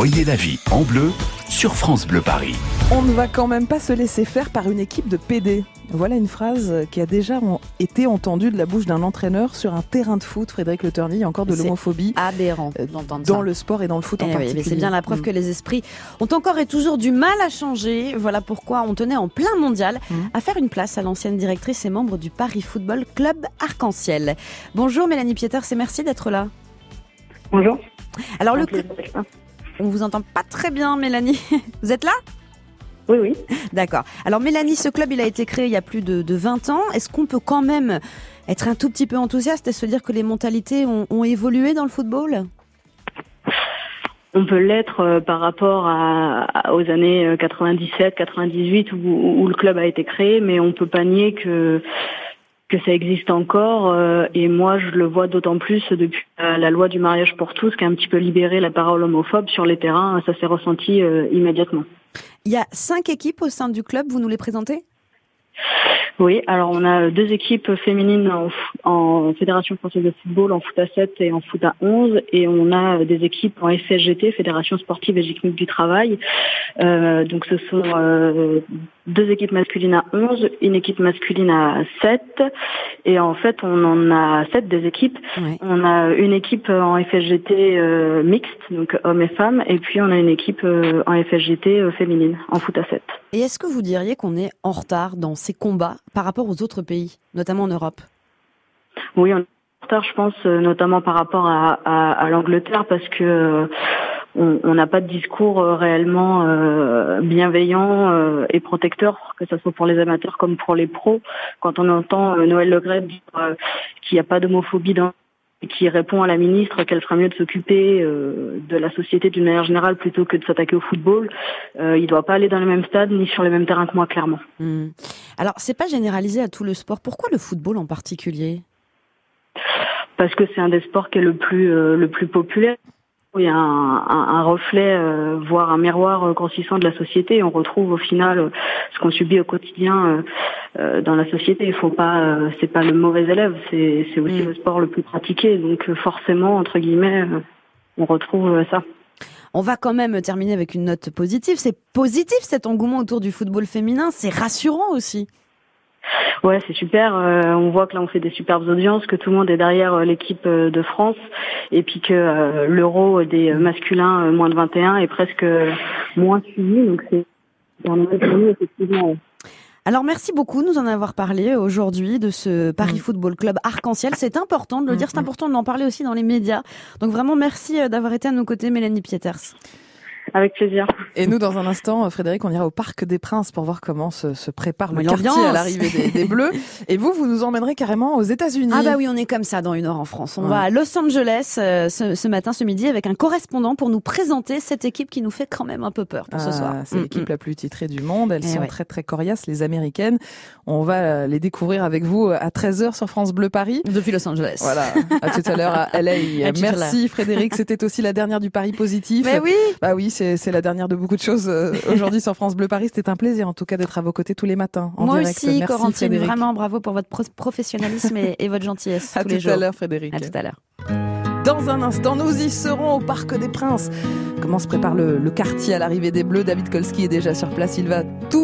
Voyez la vie en bleu sur France Bleu Paris. On ne va quand même pas se laisser faire par une équipe de PD. Voilà une phrase qui a déjà été entendue de la bouche d'un entraîneur sur un terrain de foot, Frédéric Le Turny, encore de l'homophobie. Aberrant euh, d'entendre Dans le sport et dans le foot en eh particulier. c'est bien la preuve mm. que les esprits ont encore et toujours du mal à changer. Voilà pourquoi on tenait en plein mondial mm. à faire une place à l'ancienne directrice et membre du Paris Football Club Arc-en-Ciel. Bonjour Mélanie Pieters et merci d'être là. Bonjour. Alors le on vous entend pas très bien, Mélanie. Vous êtes là? Oui, oui. D'accord. Alors Mélanie, ce club, il a été créé il y a plus de, 20 ans. Est-ce qu'on peut quand même être un tout petit peu enthousiaste et se dire que les mentalités ont, évolué dans le football? On peut l'être euh, par rapport aux années 97, euh, 98 où, le club a été créé, mais on peut pas nier que que ça existe encore euh, et moi je le vois d'autant plus depuis la loi du mariage pour tous qui a un petit peu libéré la parole homophobe sur les terrains, ça s'est ressenti euh, immédiatement. Il y a cinq équipes au sein du club, vous nous les présentez? Oui, alors on a deux équipes féminines en, Fédération française de football, en foot à 7 et en foot à 11, et on a des équipes en FSGT, Fédération sportive et technique du travail. Euh, donc ce sont euh, deux équipes masculines à 11, une équipe masculine à 7, et en fait on en a 7 des équipes. On a une équipe en FSGT euh, mixte, donc hommes et femmes, et puis on a une équipe en FSGT féminine, en foot à 7. Et est-ce que vous diriez qu'on est en retard dans ces combats par rapport aux autres pays, notamment en Europe? Oui, on est en retard, je pense, euh, notamment par rapport à, l'Angleterre, parce que euh, on n'a pas de discours euh, réellement bienveillant et protecteur, que ce soit pour les amateurs comme pour les pros. Quand on entend Noël Le dire qu'il n'y a pas d'homophobie dans qui répond à la ministre qu'elle fera mieux de s'occuper de la société d'une manière générale plutôt que de s'attaquer au football. Euh, il ne doit pas aller dans le même stade ni sur les mêmes terrains que moi, clairement. Hmm. Alors, c'est pas généralisé à tout le sport. Pourquoi le football en particulier? Parce que c'est un des sports qui est le plus euh, le plus populaire. Il y a un, reflet, euh, voire un miroir euh, consistant de la société. On retrouve au final euh, ce qu'on subit au quotidien dans la société. Il faut pas, c'est pas le mauvais élève, c'est aussi mm. le sport le plus pratiqué. Donc forcément, entre guillemets, on retrouve ça. On va quand même terminer avec une note positive. C'est positif cet engouement autour du football féminin. C'est rassurant aussi. Ouais, c'est super. Euh, on voit que là, on fait des superbes audiences, que tout le monde est derrière euh, l'équipe euh, de France, et puis que l'euro des masculins moins de 21 est presque moins suivi. Donc c'est effectivement. Alors merci beaucoup de nous en avoir parlé aujourd'hui de ce Paris mm. Football Club Arc-en-Ciel. C'est important de le dire, c'est mm, mm. important de l'en parler aussi dans les médias. Donc vraiment merci d'avoir été à nos côtés, Mélanie Pieters. Avec plaisir. Et nous, dans un instant, Frédéric, on ira au Parc des Princes pour voir comment se, se prépare le quartier à l'arrivée des, Bleus. Et vous, vous nous emmènerez carrément aux États-Unis. Ah bah oui, on est comme ça dans une heure en France. On va à Los Angeles euh, ce, matin, ce midi, avec un correspondant pour nous présenter cette équipe qui nous fait quand même un peu peur pour ce ah, soir. C'est mm, l'équipe mm. la plus titrée du monde. Elles eh sont très très coriaces, les Américaines. On va euh, les découvrir avec vous à 13h sur France Bleu Paris. Depuis Los Angeles. Voilà. À tout à l'heure à LA. Merci Frédéric. C'était aussi la dernière du Paris positif. Mais oui. Bah oui, c'est la dernière de beaucoup de choses euh, aujourd'hui sur France Bleu Paris. C'était un plaisir en tout cas d'être à vos côtés tous les matins. En Moi direct. aussi, Corentine, vraiment bravo pour votre professionnalisme et, votre gentillesse. à tous tout les jours. à l'heure, Frédéric. À tout à l'heure. Dans un instant, nous y serons au Parc des Princes. Comment se prépare le, le quartier à l'arrivée des Bleus? David Kolski est déjà sur place. Il va